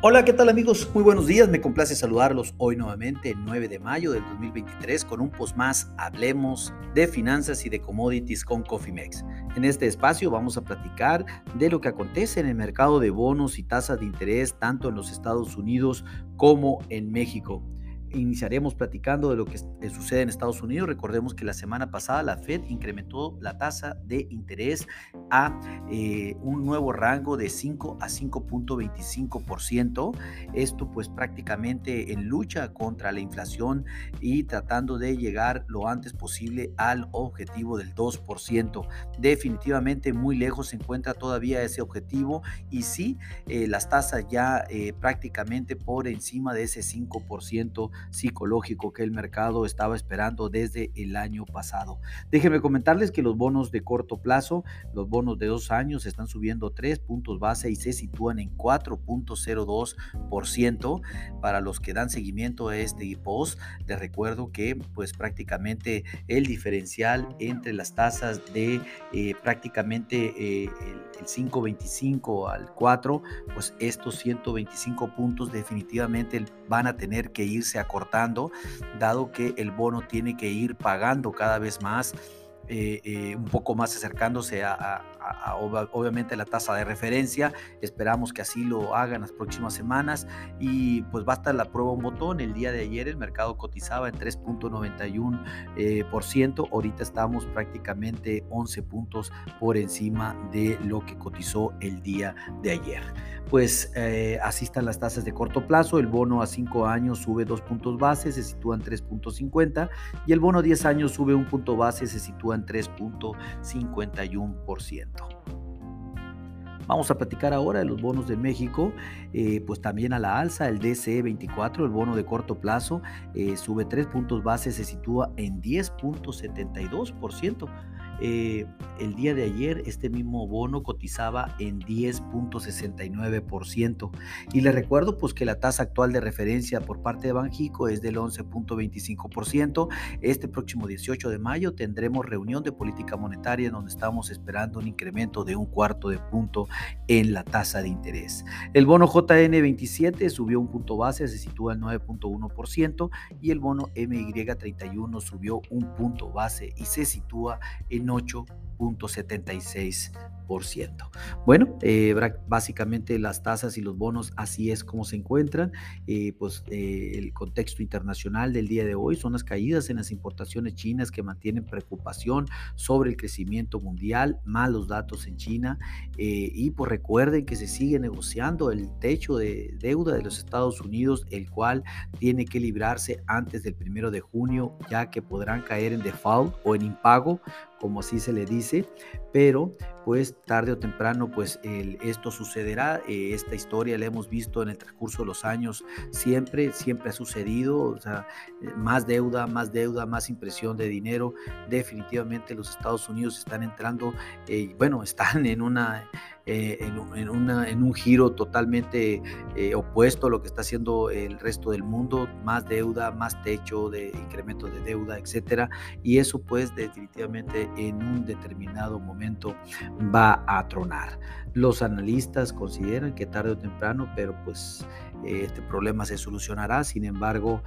Hola, ¿qué tal amigos? Muy buenos días, me complace saludarlos hoy nuevamente, 9 de mayo del 2023, con un post más, hablemos de finanzas y de commodities con CoffeeMex. En este espacio vamos a platicar de lo que acontece en el mercado de bonos y tasas de interés, tanto en los Estados Unidos como en México. Iniciaremos platicando de lo que eh, sucede en Estados Unidos. Recordemos que la semana pasada la Fed incrementó la tasa de interés a eh, un nuevo rango de 5 a 5.25%. Esto pues prácticamente en lucha contra la inflación y tratando de llegar lo antes posible al objetivo del 2%. Definitivamente muy lejos se encuentra todavía ese objetivo y sí, eh, las tasas ya prácticamente por encima de ese 5% psicológico que el mercado estaba esperando desde el año pasado. Déjenme comentarles que los bonos de corto plazo, los bonos de dos años están subiendo tres puntos base y se sitúan en 4.02%. Para los que dan seguimiento a este post, les recuerdo que pues prácticamente el diferencial entre las tasas de eh, prácticamente eh, el, el 5.25 al 4, pues estos 125 puntos definitivamente van a tener que irse a cortando, dado que el bono tiene que ir pagando cada vez más, eh, eh, un poco más acercándose a, obviamente la tasa de referencia. Esperamos que así lo hagan las próximas semanas y pues basta la prueba un botón. El día de ayer el mercado cotizaba en 3.91%, eh, ahorita estamos prácticamente 11 puntos por encima de lo que cotizó el día de ayer. Pues eh, así están las tasas de corto plazo. El bono a 5 años sube 2 puntos base, se sitúa en 3.50 y el bono a 10 años sube un punto base, se sitúa en 3.51%. Vamos a platicar ahora de los bonos de México, eh, pues también a la alza, el DCE 24, el bono de corto plazo, eh, sube 3 puntos base, se sitúa en 10.72%. Eh, el día de ayer este mismo bono cotizaba en 10.69%. Y le recuerdo pues que la tasa actual de referencia por parte de Banjico es del 11.25%. Este próximo 18 de mayo tendremos reunión de política monetaria donde estamos esperando un incremento de un cuarto de punto en la tasa de interés. El bono JN27 subió un punto base, se sitúa en 9.1% y el bono MY31 subió un punto base y se sitúa en Pinocho 8.76%. Bueno, eh, básicamente las tasas y los bonos así es como se encuentran. Eh, pues eh, el contexto internacional del día de hoy son las caídas en las importaciones chinas que mantienen preocupación sobre el crecimiento mundial, malos datos en China y pues recuerden que se sigue negociando el techo de deuda de los Estados Unidos, el cual tiene que librarse antes del primero de junio, ya que podrán caer en default o en impago como así se le dice, PC, pero pues tarde o temprano pues esto sucederá, eh, esta historia la hemos visto en el transcurso de los años, siempre, siempre ha sucedido, o sea, eh, más deuda, más deuda, más impresión de dinero, definitivamente los Estados Unidos están entrando, eh, bueno, están en una eh, en, un giro totalmente eh, opuesto a lo que está haciendo el resto del mundo, más deuda, más techo de incremento de deuda, etcétera, y eso pues definitivamente en un determinado momento va a tronar. Los analistas consideran que tarde o temprano, pero pues eh, este problema se solucionará, sin embargo,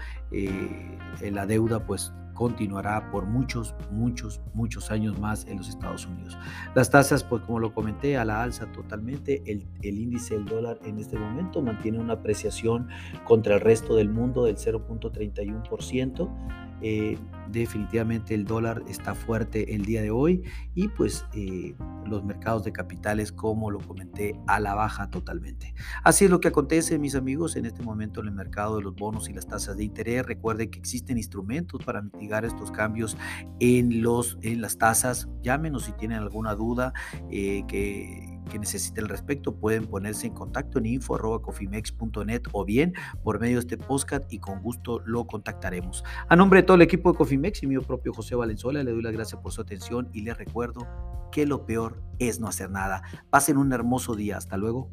la deuda pues continuará por muchos, muchos, muchos años más en los Estados Unidos. Las tasas, pues como lo comenté, a la alza totalmente. El, el índice del dólar en este momento mantiene una apreciación contra el resto del mundo del 0.31%. Eh, definitivamente el dólar está fuerte el día de hoy y pues eh, los mercados de capitales, como lo comenté, a la baja totalmente. Así es lo que acontece, mis amigos, en este momento en el mercado de los bonos y las tasas de interés. Recuerden que existen instrumentos para mitigar estos cambios en, los, en las tasas. Llámenos si tienen alguna duda eh, que que necesiten al respecto pueden ponerse en contacto en info.cofimex.net o bien por medio de este podcast y con gusto lo contactaremos. A nombre de todo el equipo de Cofimex y mío propio José Valenzuela, le doy las gracias por su atención y les recuerdo que lo peor es no hacer nada. Pasen un hermoso día. Hasta luego.